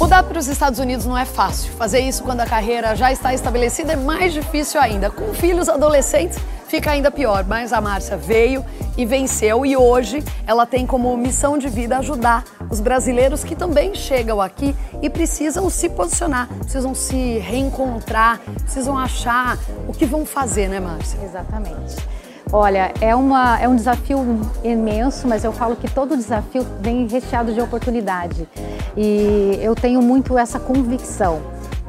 Mudar para os Estados Unidos não é fácil. Fazer isso quando a carreira já está estabelecida é mais difícil ainda. Com filhos adolescentes fica ainda pior. Mas a Márcia veio e venceu e hoje ela tem como missão de vida ajudar os brasileiros que também chegam aqui e precisam se posicionar, precisam se reencontrar, precisam achar o que vão fazer, né, Márcia? Exatamente. Olha, é, uma, é um desafio imenso, mas eu falo que todo desafio vem recheado de oportunidade. E eu tenho muito essa convicção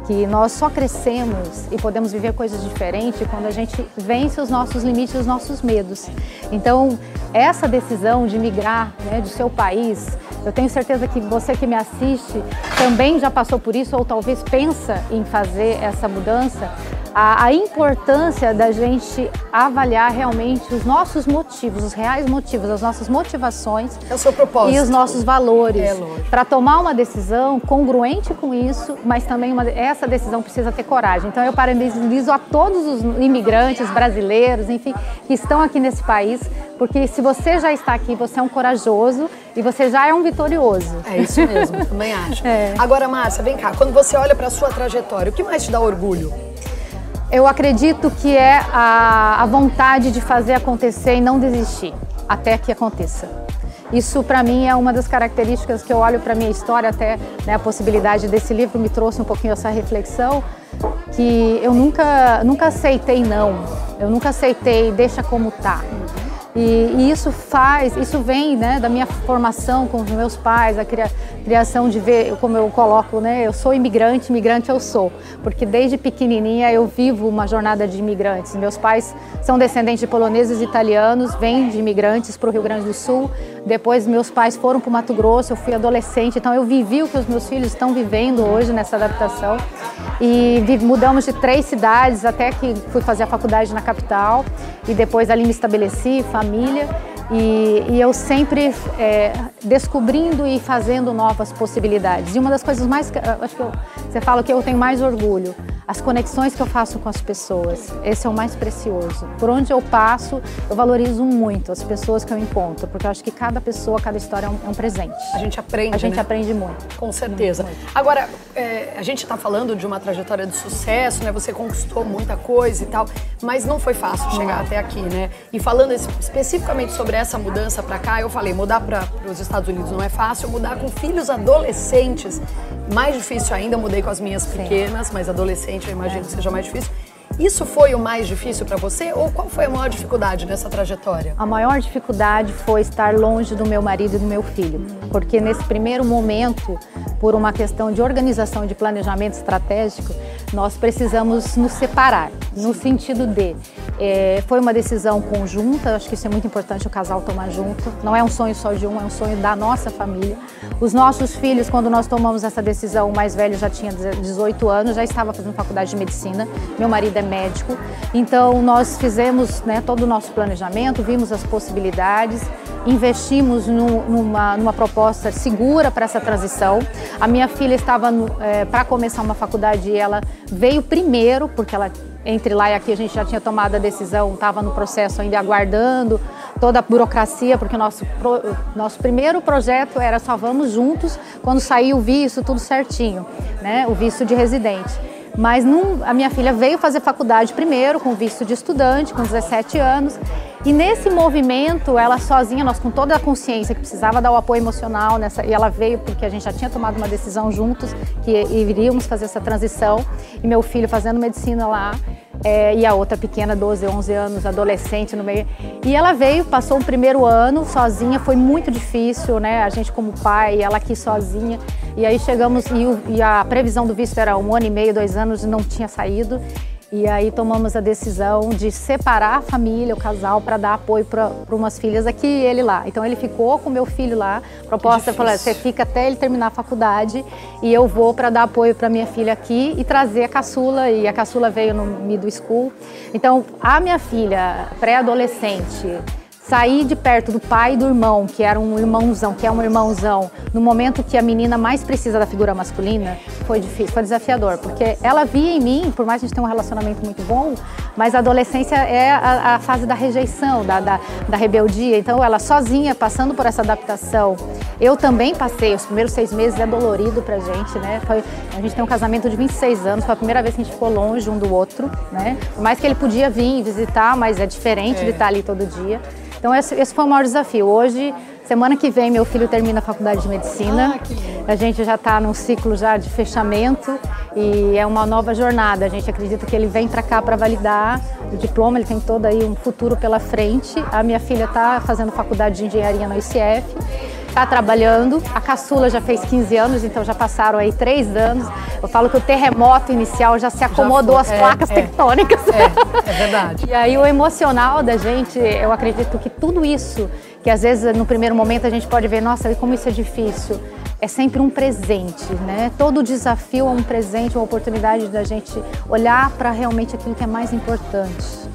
que nós só crescemos e podemos viver coisas diferentes quando a gente vence os nossos limites, os nossos medos. Então, essa decisão de migrar né, do seu país, eu tenho certeza que você que me assiste também já passou por isso ou talvez pensa em fazer essa mudança a, a, importância da gente avaliar realmente os nossos motivos, os reais motivos, as nossas motivações é o seu propósito. e os nossos valores é, para tomar uma decisão congruente com isso, mas também uma, essa decisão precisa ter coragem. Então eu parabenizo a todos os imigrantes brasileiros, enfim, que estão aqui nesse país, porque se você já está aqui, você é um corajoso e você já é um vitorioso. É isso mesmo, também acho. É. Agora, Márcia, vem cá, quando você olha para sua trajetória, o que mais te dá orgulho? Eu acredito que é a, a vontade de fazer acontecer e não desistir até que aconteça. Isso para mim é uma das características que eu olho para minha história até né, a possibilidade desse livro me trouxe um pouquinho essa reflexão que eu nunca nunca aceitei não, eu nunca aceitei deixa como tá. E, e, isso faz, isso vem né, da minha formação com os meus pais, a cria, criação de ver, como eu coloco, né, eu sou imigrante, imigrante eu sou, porque desde pequenininha eu vivo uma jornada de imigrantes. Meus pais são descendentes de poloneses e italianos, vêm de imigrantes para o Rio Grande do Sul. Depois meus pais foram para o Mato Grosso, eu fui adolescente, então eu vivi o que os meus filhos estão vivendo hoje nessa adaptação. E mudamos de três cidades até que fui fazer a faculdade na capital e depois ali me estabeleci, família. E, e eu sempre é, descobrindo e fazendo novas possibilidades. E uma das coisas mais, acho que eu, você fala que eu tenho mais orgulho, as conexões que eu faço com as pessoas. Esse é o mais precioso. Por onde eu passo, eu valorizo muito as pessoas que eu encontro, porque eu acho que cada pessoa, cada história é um, é um presente. A gente aprende. A gente né? aprende muito. Com certeza. Muito, muito. Agora, é, a gente está falando de uma trajetória de sucesso, né? Você conquistou muita coisa e tal, mas não foi fácil chegar não. até aqui, né? E falando especificamente sobre essa mudança para cá, eu falei, mudar para os Estados Unidos não é fácil, mudar com filhos adolescentes, mais difícil ainda. Mudei com as minhas pequenas, Sim. mas adolescente eu imagino é. que seja mais difícil. Isso foi o mais difícil para você ou qual foi a maior dificuldade nessa trajetória? A maior dificuldade foi estar longe do meu marido e do meu filho, porque nesse primeiro momento, por uma questão de organização de planejamento estratégico, nós precisamos nos separar, no sentido de é, foi uma decisão conjunta, acho que isso é muito importante o casal tomar junto. Não é um sonho só de um, é um sonho da nossa família. Os nossos filhos, quando nós tomamos essa decisão, o mais velho já tinha 18 anos, já estava fazendo faculdade de medicina. Meu marido é médico, então nós fizemos né, todo o nosso planejamento, vimos as possibilidades, investimos no, numa, numa proposta segura para essa transição. A minha filha estava é, para começar uma faculdade e ela veio primeiro, porque ela entre lá e aqui a gente já tinha tomado a decisão, estava no processo ainda aguardando toda a burocracia, porque nosso, nosso primeiro projeto era só vamos juntos quando sair o visto, tudo certinho, né? o visto de residente. Mas num, a minha filha veio fazer faculdade primeiro, com visto de estudante, com 17 anos. E nesse movimento, ela sozinha, nós com toda a consciência que precisava dar o apoio emocional, nessa, e ela veio porque a gente já tinha tomado uma decisão juntos que iríamos fazer essa transição. E meu filho fazendo medicina lá, é, e a outra pequena, 12, 11 anos, adolescente no meio. E ela veio, passou o primeiro ano sozinha, foi muito difícil, né? A gente como pai, ela aqui sozinha. E aí chegamos, e, o, e a previsão do visto era um ano e meio, dois anos, e não tinha saído. E aí tomamos a decisão de separar a família, o casal, para dar apoio para umas filhas aqui e ele lá. Então ele ficou com meu filho lá. Proposta falou: você fica até ele terminar a faculdade e eu vou para dar apoio para minha filha aqui e trazer a caçula. E a caçula veio no middle school. Então a minha filha, pré-adolescente, sair de perto do pai e do irmão, que era um irmãozão, que é um irmãozão, no momento que a menina mais precisa da figura masculina, foi difícil, foi desafiador, porque ela via em mim, por mais que a gente tenha um relacionamento muito bom, mas a adolescência é a, a fase da rejeição, da, da, da, rebeldia, então ela sozinha, passando por essa adaptação, eu também passei, os primeiros seis meses é dolorido pra gente, né, foi, a gente tem um casamento de 26 anos, foi a primeira vez que a gente ficou longe um do outro, né, por mais que ele podia vir visitar, mas é diferente é. de estar ali todo dia. Então esse, esse foi o maior desafio. Hoje, semana que vem, meu filho termina a faculdade de medicina. Ah, a gente já está num ciclo já de fechamento e é uma nova jornada. A gente acredita que ele vem para cá para validar o diploma, ele tem todo aí um futuro pela frente. A minha filha está fazendo faculdade de engenharia no ICF está trabalhando. A caçula já fez 15 anos, então já passaram aí três anos. Eu falo que o terremoto inicial já se acomodou já as é, placas é, tectônicas. É, é verdade. e aí o emocional da gente, eu acredito que tudo isso, que às vezes no primeiro momento a gente pode ver, nossa, como isso é difícil. É sempre um presente, né? Todo desafio é um presente, uma oportunidade da gente olhar para realmente aquilo que é mais importante.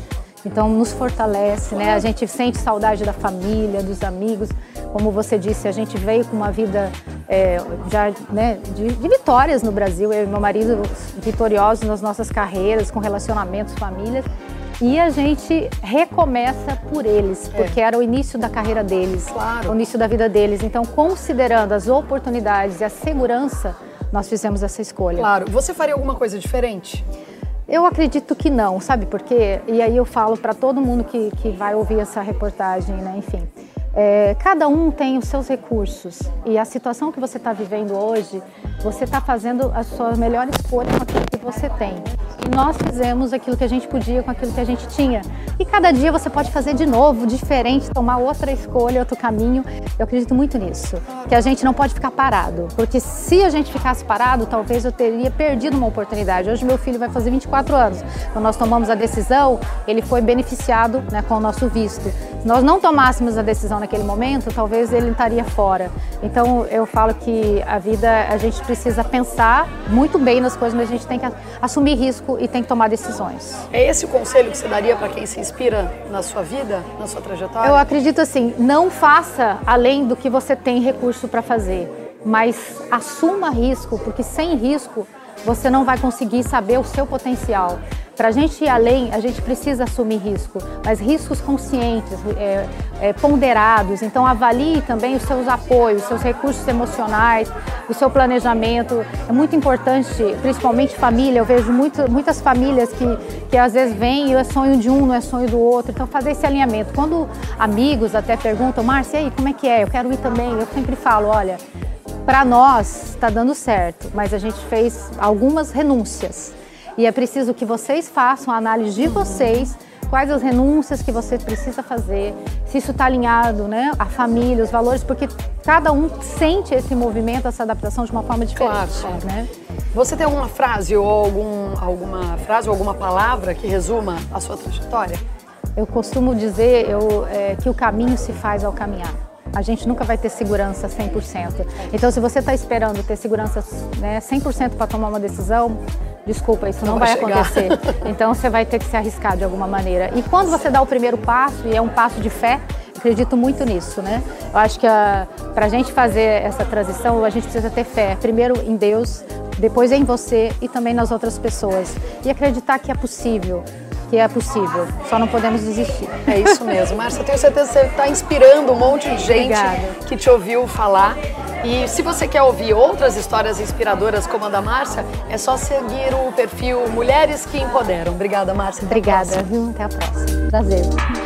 Então nos fortalece, né? A gente sente saudade da família, dos amigos. Como você disse, a gente veio com uma vida é, já né, de, de, vitórias no Brasil. Eu e meu marido vitoriosos nas nossas carreiras, com relacionamentos, famílias. E a gente recomeça por eles, é. porque era o início da carreira deles, claro. o início da vida deles. Então, considerando as oportunidades e a segurança, nós fizemos essa escolha. Claro. Você faria alguma coisa diferente? Eu acredito que não, sabe por quê? E aí eu falo para todo mundo que, que vai ouvir essa reportagem, né? Enfim, é, cada um tem os seus recursos e a situação que você está vivendo hoje, você está fazendo a sua melhor escolha com aquilo que você tem nós fizemos aquilo que a gente podia com aquilo que a gente tinha. E cada dia você pode fazer de novo, diferente, tomar outra escolha, outro caminho. Eu acredito muito nisso, que a gente não pode ficar parado, porque se a gente ficasse parado, talvez eu teria perdido uma oportunidade. Hoje meu filho vai fazer 24 anos. Quando nós tomamos a decisão, ele foi beneficiado né, com o nosso visto. Se nós não tomássemos a decisão naquele momento, talvez ele estaria fora. Então eu falo que a vida a gente precisa pensar muito bem nas coisas, mas a gente tem que assumir risco e tem que tomar decisões. É esse o conselho que você daria para quem se inspira na sua vida, na sua trajetória? Eu acredito assim, não faça além do que você tem recurso para fazer, mas assuma risco, porque sem risco você não vai conseguir saber o seu potencial. Para a gente ir além, a gente precisa assumir risco, mas riscos conscientes, é, é, ponderados. Então, avalie também os seus apoios, os seus recursos emocionais, o seu planejamento. É muito importante, principalmente família. Eu vejo muito, muitas famílias que, que às vezes vêm e é sonho de um, não é sonho do outro. Então, fazer esse alinhamento. Quando amigos até perguntam, Márcia, aí, como é que é? Eu quero ir também. Eu sempre falo, olha, para nós está dando certo, mas a gente fez algumas renúncias. E é preciso que vocês façam a análise de vocês, quais as renúncias que você precisa fazer, se isso está alinhado, né, a família, os valores, porque cada um sente esse movimento, essa adaptação de uma forma diferente. Claro, né? Você tem alguma frase ou algum, alguma frase ou alguma palavra que resuma a sua trajetória? Eu costumo dizer eu, é, que o caminho se faz ao caminhar a gente nunca vai ter segurança 100%. Então, se você está esperando ter segurança né, 100% para tomar uma decisão, desculpa, isso não, não vai, vai acontecer. Então, você vai ter que se arriscar de alguma maneira. E quando você dá o primeiro passo, e é um passo de fé, acredito muito nisso, né? Eu acho que para a gente fazer essa transição, a gente precisa ter fé. Primeiro em Deus, depois em você e também nas outras pessoas. E acreditar que é possível que é possível, só não podemos desistir. É isso mesmo. Márcia, tenho certeza que você está inspirando um monte de gente Obrigada. que te ouviu falar. E se você quer ouvir outras histórias inspiradoras como a da Márcia, é só seguir o perfil Mulheres que Empoderam. Obrigada, Márcia. Obrigada, viu? Até a próxima. Prazer.